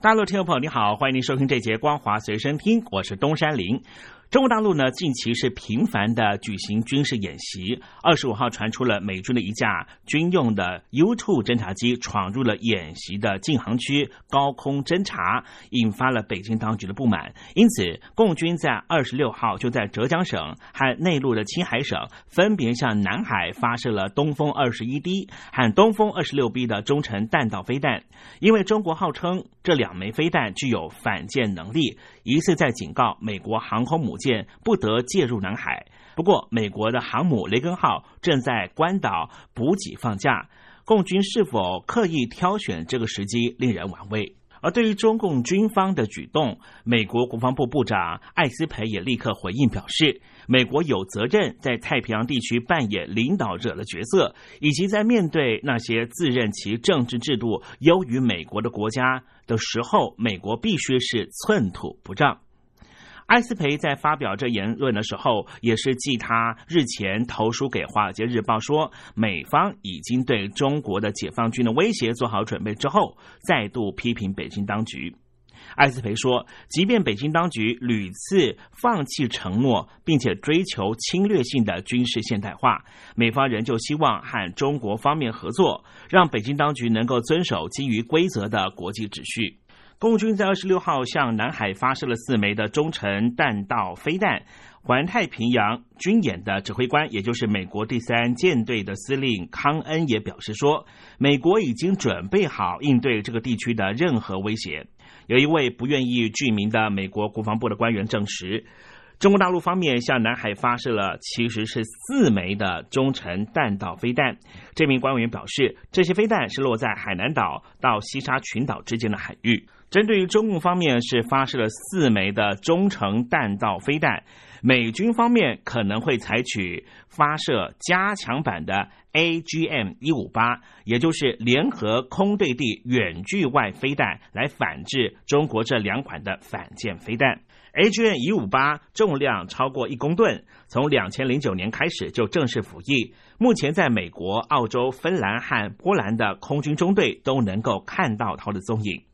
大陆听众朋友，你好，欢迎您收听这节《光华随身听》，我是东山林。中国大陆呢，近期是频繁的举行军事演习。二十五号传出了美军的一架军用的 U-2 侦察机闯入了演习的禁航区高空侦察，引发了北京当局的不满。因此，共军在二十六号就在浙江省和内陆的青海省分别向南海发射了东风二十一 D 和东风二十六 B 的中程弹道飞弹。因为中国号称这两枚飞弹具有反舰能力，疑似在警告美国航空母。舰不得介入南海。不过，美国的航母雷根号正在关岛补给放假，共军是否刻意挑选这个时机，令人玩味。而对于中共军方的举动，美国国防部部长艾斯培也立刻回应表示，美国有责任在太平洋地区扮演领导者的角色，以及在面对那些自认其政治制度优于美国的国家的时候，美国必须是寸土不让。艾斯培在发表这言论的时候，也是继他日前投书给《华尔街日报》说美方已经对中国的解放军的威胁做好准备之后，再度批评北京当局。艾斯培说，即便北京当局屡次放弃承诺，并且追求侵略性的军事现代化，美方仍旧希望和中国方面合作，让北京当局能够遵守基于规则的国际秩序。共军在二十六号向南海发射了四枚的中程弹道飞弹。环太平洋军演的指挥官，也就是美国第三舰队的司令康恩也表示说，美国已经准备好应对这个地区的任何威胁。有一位不愿意具名的美国国防部的官员证实。中国大陆方面向南海发射了其实是四枚的中程弹道飞弹。这名官员表示，这些飞弹是落在海南岛到西沙群岛之间的海域。针对于中共方面是发射了四枚的中程弹道飞弹，美军方面可能会采取发射加强版的 AGM 一五八，也就是联合空对地远距外飞弹，来反制中国这两款的反舰飞弹。AGM 一五八重量超过一公吨，从两千零九年开始就正式服役。目前在美国、澳洲、芬兰和波兰的空军中队都能够看到它的踪影。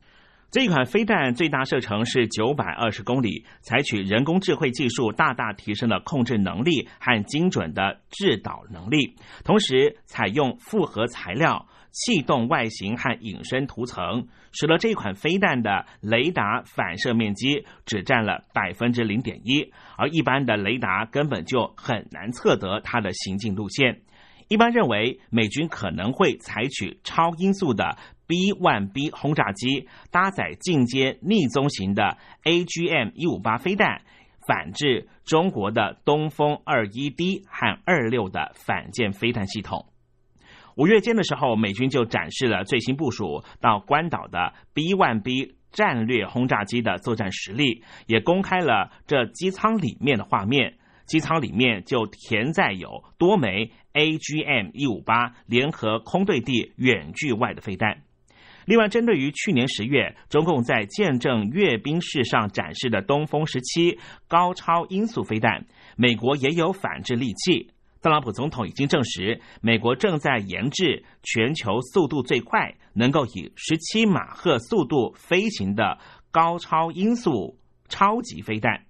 这款飞弹最大射程是九百二十公里，采取人工智慧技术，大大提升了控制能力和精准的制导能力，同时采用复合材料。气动外形和隐身涂层，使得这款飞弹的雷达反射面积只占了百分之零点一，而一般的雷达根本就很难测得它的行进路线。一般认为，美军可能会采取超音速的 B-1B 轰炸机，搭载进阶逆踪型的 AGM 一五八飞弹，反制中国的东风二一 D 和二六的反舰飞弹系统。五月间的时候，美军就展示了最新部署到关岛的 B-1B 战略轰炸机的作战实力，也公开了这机舱里面的画面。机舱里面就填载有多枚 AGM-158 联合空对地远距外的飞弹。另外，针对于去年十月中共在见证阅兵式上展示的东风十七高超音速飞弹，美国也有反制利器。特朗普总统已经证实，美国正在研制全球速度最快、能够以十七马赫速度飞行的高超音速超级飞弹。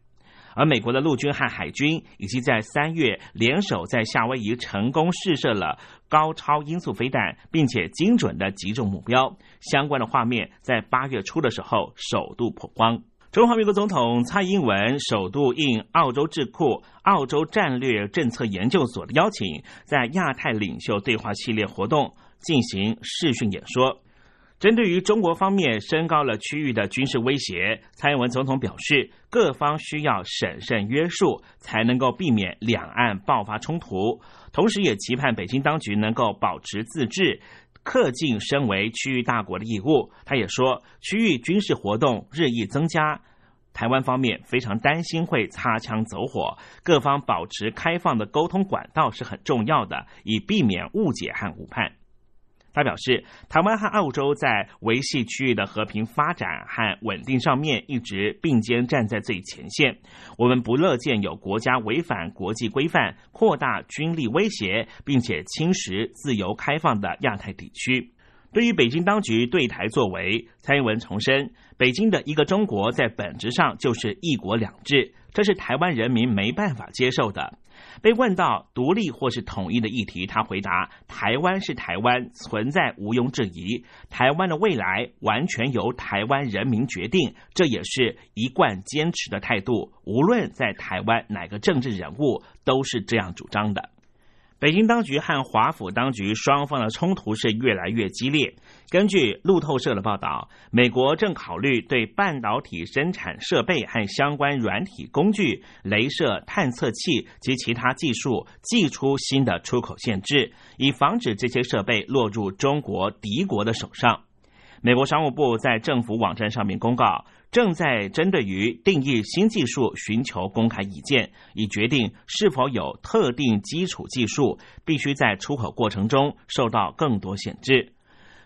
而美国的陆军和海军以及在三月联手在夏威夷成功试射了高超音速飞弹，并且精准的击中目标。相关的画面在八月初的时候首度曝光。中华民国总统蔡英文首度应澳洲智库澳洲战略政策研究所的邀请，在亚太领袖对话系列活动进行视讯演说。针对于中国方面升高了区域的军事威胁，蔡英文总统表示，各方需要审慎约束，才能够避免两岸爆发冲突。同时，也期盼北京当局能够保持自治。恪尽身为区域大国的义务，他也说，区域军事活动日益增加，台湾方面非常担心会擦枪走火，各方保持开放的沟通管道是很重要的，以避免误解和误判。他表示，台湾和澳洲在维系区域的和平发展和稳定上面一直并肩站在最前线。我们不乐见有国家违反国际规范、扩大军力威胁，并且侵蚀自由开放的亚太地区。对于北京当局对台作为，蔡英文重申，北京的一个中国在本质上就是一国两制，这是台湾人民没办法接受的。被问到独立或是统一的议题，他回答：“台湾是台湾，存在毋庸置疑。台湾的未来完全由台湾人民决定，这也是一贯坚持的态度。无论在台湾哪个政治人物，都是这样主张的。”北京当局和华府当局双方的冲突是越来越激烈。根据路透社的报道，美国正考虑对半导体生产设备和相关软体工具、镭射探测器及其他技术寄出新的出口限制，以防止这些设备落入中国敌国的手上。美国商务部在政府网站上面公告。正在针对于定义新技术寻求公开意见，以决定是否有特定基础技术必须在出口过程中受到更多限制。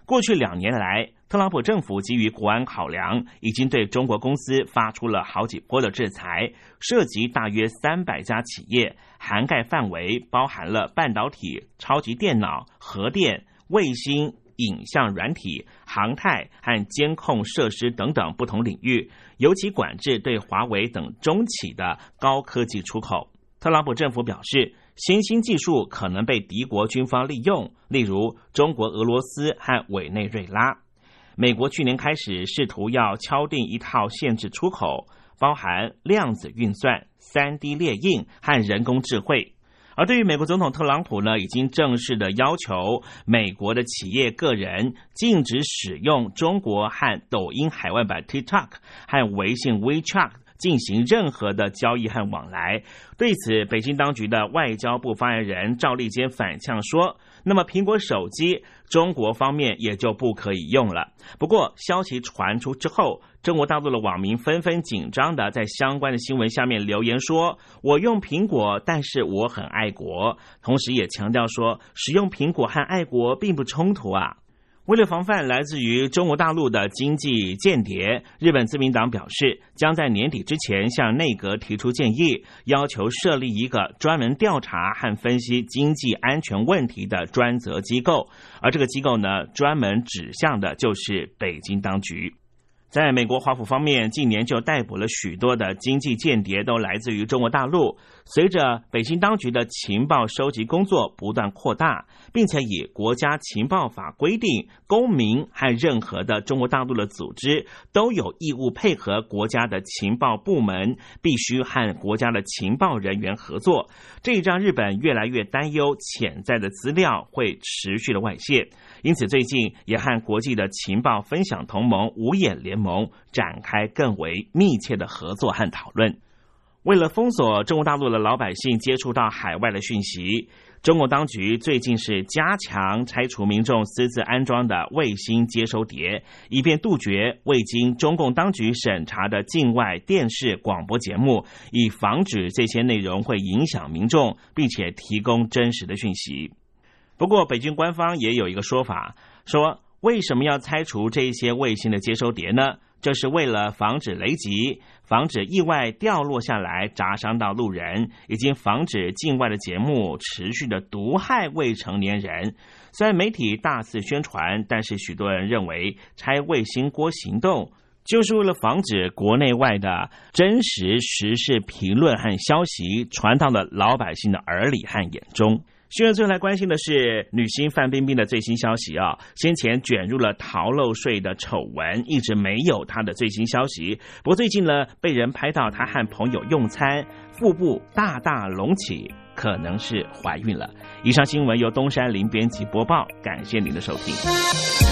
过去两年来，特朗普政府基于国安考量，已经对中国公司发出了好几波的制裁，涉及大约三百家企业，涵盖范围包含了半导体、超级电脑、核电、卫星。影像软体、航太和监控设施等等不同领域，尤其管制对华为等中企的高科技出口。特朗普政府表示，新兴技术可能被敌国军方利用，例如中国、俄罗斯和委内瑞拉。美国去年开始试图要敲定一套限制出口，包含量子运算、三 D 列印和人工智慧。而对于美国总统特朗普呢，已经正式的要求美国的企业个人禁止使用中国和抖音海外版 TikTok 和微信 WeChat 进行任何的交易和往来。对此，北京当局的外交部发言人赵立坚反呛说。那么，苹果手机中国方面也就不可以用了。不过，消息传出之后，中国大陆的网民纷纷紧张的在相关的新闻下面留言说：“我用苹果，但是我很爱国。”同时也强调说，使用苹果和爱国并不冲突啊。为了防范来自于中国大陆的经济间谍，日本自民党表示，将在年底之前向内阁提出建议，要求设立一个专门调查和分析经济安全问题的专责机构，而这个机构呢，专门指向的就是北京当局。在美国华府方面，近年就逮捕了许多的经济间谍，都来自于中国大陆。随着北京当局的情报收集工作不断扩大，并且以国家情报法规定，公民和任何的中国大陆的组织都有义务配合国家的情报部门，必须和国家的情报人员合作。这让日本越来越担忧潜在的资料会持续的外泄。因此，最近也和国际的情报分享同盟五眼联盟展开更为密切的合作和讨论。为了封锁中国大陆的老百姓接触到海外的讯息，中国当局最近是加强拆除民众私自安装的卫星接收碟，以便杜绝未经中共当局审查的境外电视广播节目，以防止这些内容会影响民众，并且提供真实的讯息。不过，北京官方也有一个说法，说为什么要拆除这些卫星的接收碟呢？这是为了防止雷击，防止意外掉落下来砸伤到路人，以及防止境外的节目持续的毒害未成年人。虽然媒体大肆宣传，但是许多人认为拆卫星锅行动就是为了防止国内外的真实时事评论和消息传到了老百姓的耳里和眼中。新闻最来关心的是女星范冰冰的最新消息啊，先前卷入了逃漏税的丑闻，一直没有她的最新消息。不过最近呢，被人拍到她和朋友用餐，腹部大大隆起，可能是怀孕了。以上新闻由东山林编辑播报，感谢您的收听。